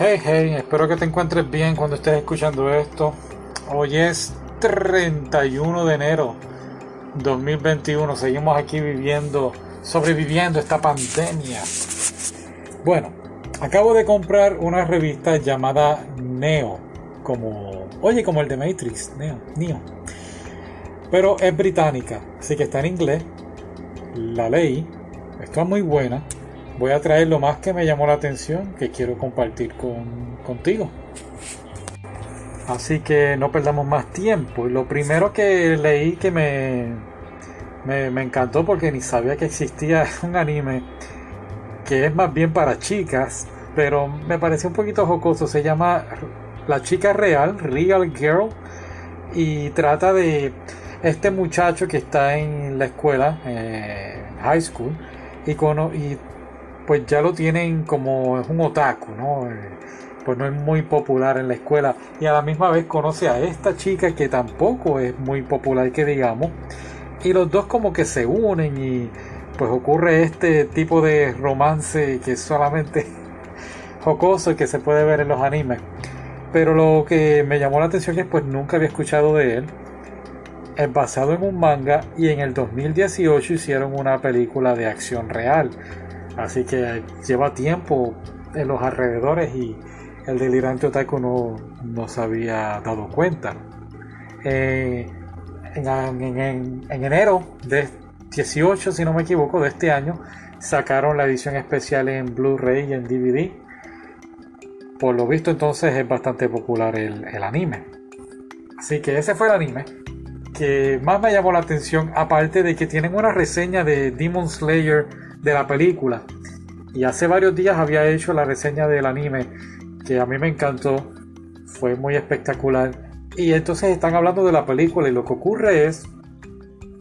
Hey, hey, espero que te encuentres bien cuando estés escuchando esto. Hoy es 31 de enero 2021. Seguimos aquí viviendo, sobreviviendo esta pandemia. Bueno, acabo de comprar una revista llamada Neo. Como, oye, como el de Matrix, Neo, Neo. Pero es británica, así que está en inglés. La ley, está muy buena voy a traer lo más que me llamó la atención que quiero compartir con, contigo. Así que no perdamos más tiempo. Lo primero que leí que me, me, encantó porque ni sabía que existía un anime que es más bien para chicas, pero me pareció un poquito jocoso. Se llama La chica real, Real Girl, y trata de este muchacho que está en la escuela, eh, high school, y, y pues ya lo tienen como es un otaku, ¿no? Eh, pues no es muy popular en la escuela y a la misma vez conoce a esta chica que tampoco es muy popular que digamos y los dos como que se unen y pues ocurre este tipo de romance que es solamente jocoso y que se puede ver en los animes. Pero lo que me llamó la atención es pues nunca había escuchado de él. Es basado en un manga y en el 2018 hicieron una película de acción real. Así que lleva tiempo en los alrededores y el delirante otaku no, no se había dado cuenta. Eh, en, enero de 18, si no me equivoco, de este año, sacaron la edición especial en Blu-ray y en DVD. Por lo visto entonces es bastante popular el, el anime. Así que ese fue el anime que más me llamó la atención, aparte de que tienen una reseña de Demon Slayer de la película. Y hace varios días había hecho la reseña del anime, que a mí me encantó, fue muy espectacular. Y entonces están hablando de la película y lo que ocurre es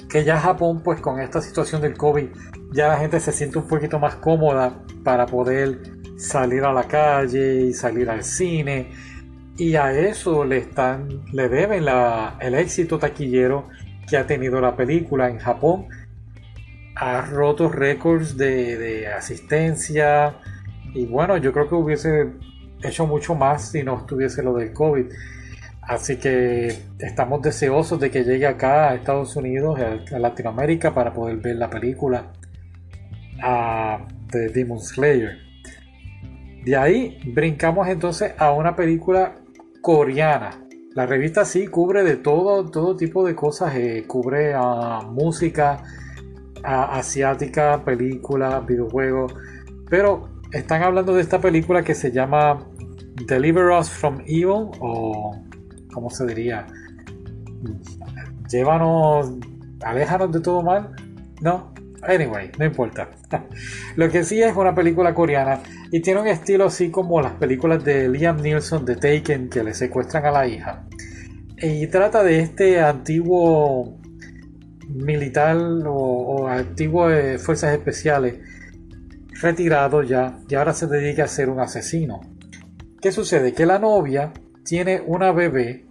que ya Japón, pues con esta situación del COVID, ya la gente se siente un poquito más cómoda para poder salir a la calle y salir al cine. Y a eso le están, le deben la, el éxito taquillero que ha tenido la película en Japón ha roto récords de, asistencia y bueno, yo creo que hubiese hecho mucho más si no estuviese lo del COVID. Así que estamos deseosos de que llegue acá a Estados Unidos, a Latinoamérica, para poder ver la película de Demon Slayer. De ahí brincamos entonces a una película coreana. La revista sí cubre de todo, todo tipo de cosas, eh, cubre a música, asiática, película, videojuego. Pero están hablando de esta película que se llama Deliver Us from Evil o ¿cómo se diría? Llévanos, aléjanos de todo mal. No, anyway, no importa. Lo que sí es una película coreana y tiene un estilo así como las películas de Liam Neeson de Taken que le secuestran a la hija. Y trata de este antiguo militar o, antiguo de fuerzas especiales retirado ya y ahora se dedica a ser un asesino. ¿Qué sucede? Que la novia tiene una bebé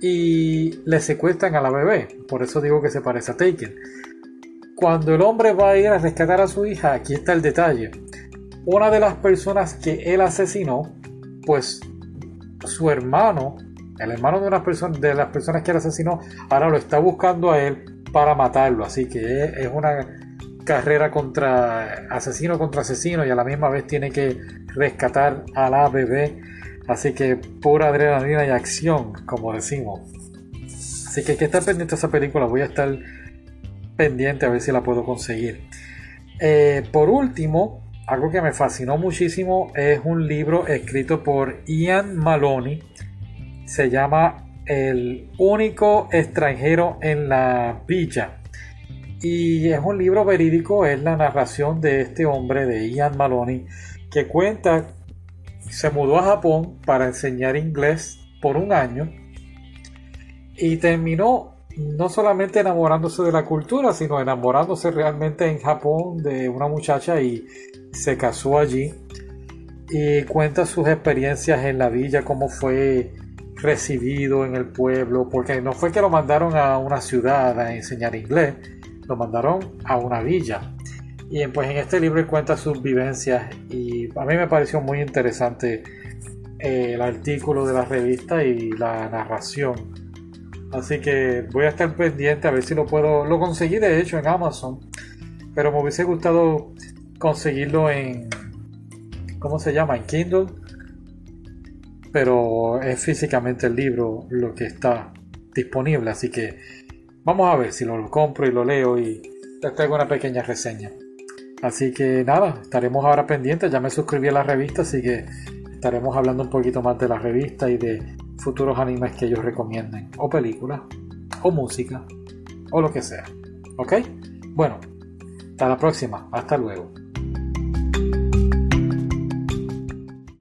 y le secuestran a la bebé. Por eso digo que se parece a Taken. Cuando el hombre va a ir a rescatar a su hija, aquí está el detalle. Una de las personas que él asesinó, pues su hermano, el hermano de, una persona, de las personas que él asesinó, ahora lo está buscando a él para matarlo. Así que es una carrera contra asesino contra asesino y a la misma vez tiene que rescatar a la bebé. Así que pura adrenalina y acción, como decimos. Así que hay que estar pendiente de esa película. Voy a estar pendiente a ver si la puedo conseguir. Eh, por último, algo que me fascinó muchísimo es un libro escrito por Ian Maloney. Se llama el único extranjero en la villa. Y es un libro verídico, es la narración de este hombre, de Ian Maloney, que cuenta, se mudó a Japón para enseñar inglés por un año y terminó no solamente enamorándose de la cultura, sino enamorándose realmente en Japón de una muchacha y se casó allí. Y cuenta sus experiencias en la villa, cómo fue recibido en el pueblo, porque no fue que lo mandaron a una ciudad a enseñar inglés, lo mandaron a una villa. Y pues en este libro cuenta sus vivencias y a mí me pareció muy interesante el artículo de la revista y la narración. Así que voy a estar pendiente a ver si lo puedo. Lo conseguí de hecho en Amazon. Pero me hubiese gustado conseguirlo en. ¿Cómo se llama? En Kindle. Pero es físicamente el libro lo que está disponible. Así que vamos a ver si lo compro y lo leo y les traigo una pequeña reseña. Así que nada, estaremos ahora pendientes. Ya me suscribí a la revista, así que estaremos hablando un poquito más de la revista y de futuros animes que ellos recomienden, o películas, o música, o lo que sea. ¿Ok? Bueno, hasta la próxima. Hasta luego.